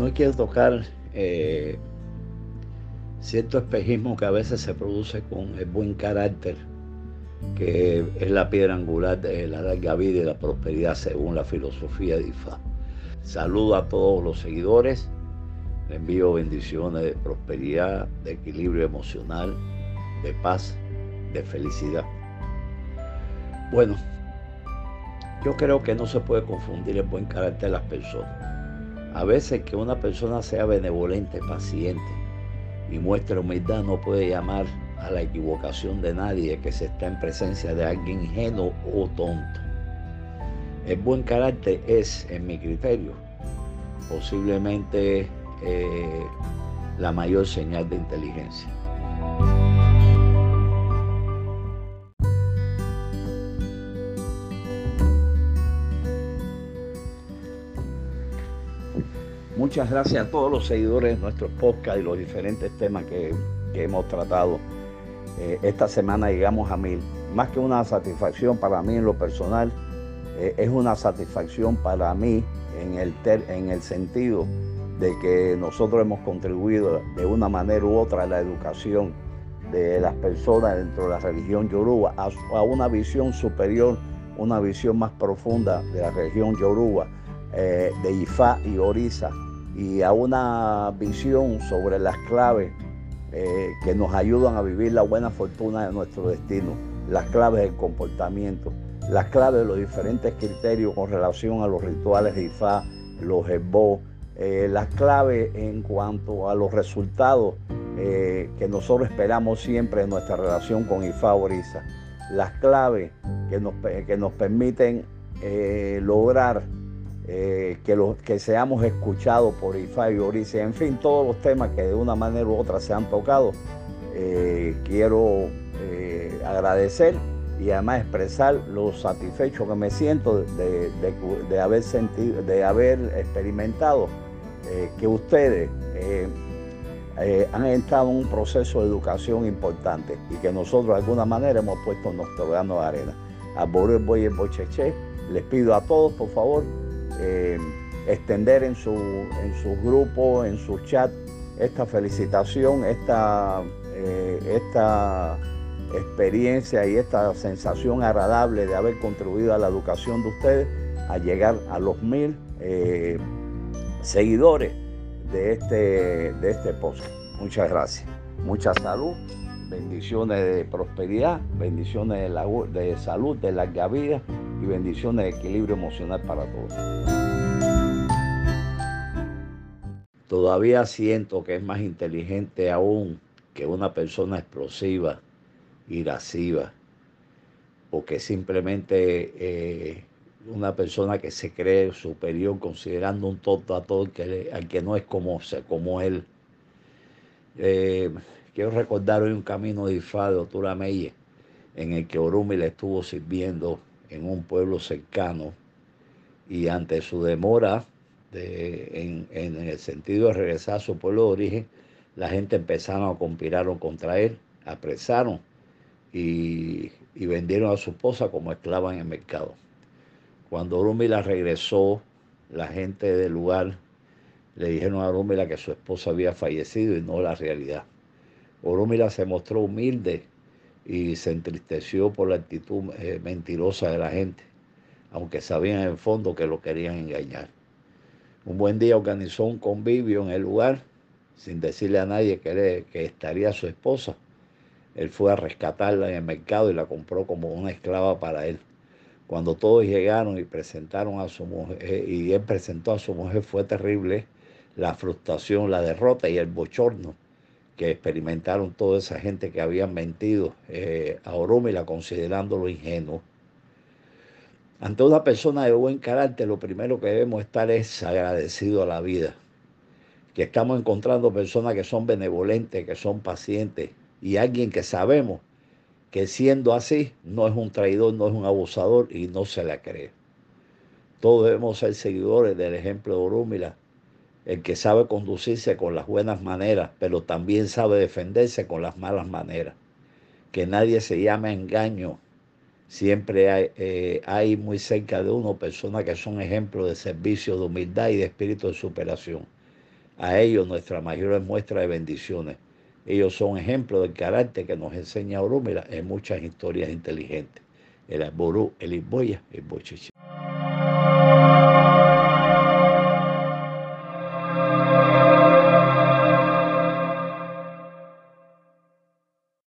Hoy quiero tocar eh, cierto espejismo que a veces se produce con el buen carácter, que es la piedra angular de la larga vida y la prosperidad según la filosofía de IFA. Saludo a todos los seguidores, les envío bendiciones de prosperidad, de equilibrio emocional, de paz, de felicidad. Bueno, yo creo que no se puede confundir el buen carácter de las personas. A veces que una persona sea benevolente, paciente, y muestra humildad no puede llamar a la equivocación de nadie que se está en presencia de alguien ingenuo o tonto. El buen carácter es, en mi criterio, posiblemente eh, la mayor señal de inteligencia. Muchas gracias a todos los seguidores de nuestro podcast y los diferentes temas que, hemos tratado. Eh, esta semana llegamos a mil. Más que una satisfacción para mí en lo personal, eh, es una satisfacción para mí en el, en el sentido de que nosotros hemos contribuido de una manera u otra a la educación de las personas dentro de la religión yoruba, a, a una visión superior, una visión más profunda de la religión yoruba eh, de Ifá y Orisa y a una visión sobre las claves eh, que nos ayudan a vivir la buena fortuna de nuestro destino, las claves del comportamiento, las claves de los diferentes criterios con relación a los rituales de Ifá, los Ebó, eh, las claves en cuanto a los resultados que nosotros esperamos siempre en nuestra relación con Ifá Orisa, las claves que nos, que nos permiten lograr eh, que, que seamos escuchados por IFA y Orice, en fin, todos los temas que de una manera u otra se han tocado. Eh, quiero eh, agradecer y además expresar lo satisfecho que me siento de, haber sentido, de haber experimentado que ustedes han estado en un proceso de educación importante y que nosotros de alguna manera hemos puesto nuestro grano de arena. A Boris Boy Bocheche, les pido a todos, por favor, eh, extender en su, en grupo, en su chat, esta felicitación, esta, eh, esta experiencia y esta sensación agradable de haber contribuido a la educación de ustedes a llegar a los mil eh, seguidores de este, de este post. Muchas gracias. Mucha salud, bendiciones de prosperidad, bendiciones de, de salud, de larga vida y bendiciones de equilibrio emocional para todos. Todavía siento que es más inteligente aún que una persona explosiva, irasciva, o que simplemente eh, una persona que se cree superior considerando un tonto a todo que, al que no es como, como él. Eh, quiero recordar hoy un camino de Ifá de Otura Meye, en el que Orumi le estuvo sirviendo en un pueblo cercano y ante su demora en, el sentido de regresar a su pueblo de origen, la gente empezaron a conspirar contra él, apresaron y, vendieron a su esposa como esclava en el mercado. Cuando Orúmila regresó, la gente del lugar le dijeron a Orúmila que su esposa había fallecido y no la realidad. Orúmila se mostró humilde y se entristeció por la actitud eh, mentirosa de la gente, aunque sabían en el fondo que lo querían engañar. Un buen día organizó un convivio en el lugar, sin decirle a nadie que, que estaría su esposa. Él fue a rescatarla en el mercado y la compró como una esclava para él. Cuando todos llegaron y presentaron a su mujer, eh, y él presentó a su mujer, fue terrible la frustración, la derrota y el bochorno que experimentaron toda esa gente que habían mentido eh, a Orúmila considerándolo ingenuo. Ante una persona de buen carácter, lo primero que debemos estar es agradecido a la vida. Que estamos encontrando personas que son benevolentes, que son pacientes y alguien que sabemos que siendo así no es un traidor, no es un abusador y no se la cree. Todos debemos ser seguidores del ejemplo de Orúmila el que sabe conducirse con las buenas maneras, pero también sabe defenderse con las malas maneras. Que nadie se llame engaño. Siempre hay, eh, muy cerca de uno personas que son ejemplos de servicio, de humildad y de espíritu de superación. a ellos nuestra mayor muestra de bendiciones. Ellos son ejemplos del carácter que nos enseña Orúmila en muchas historias inteligentes. El Alború, el Iboya, el Bochichi.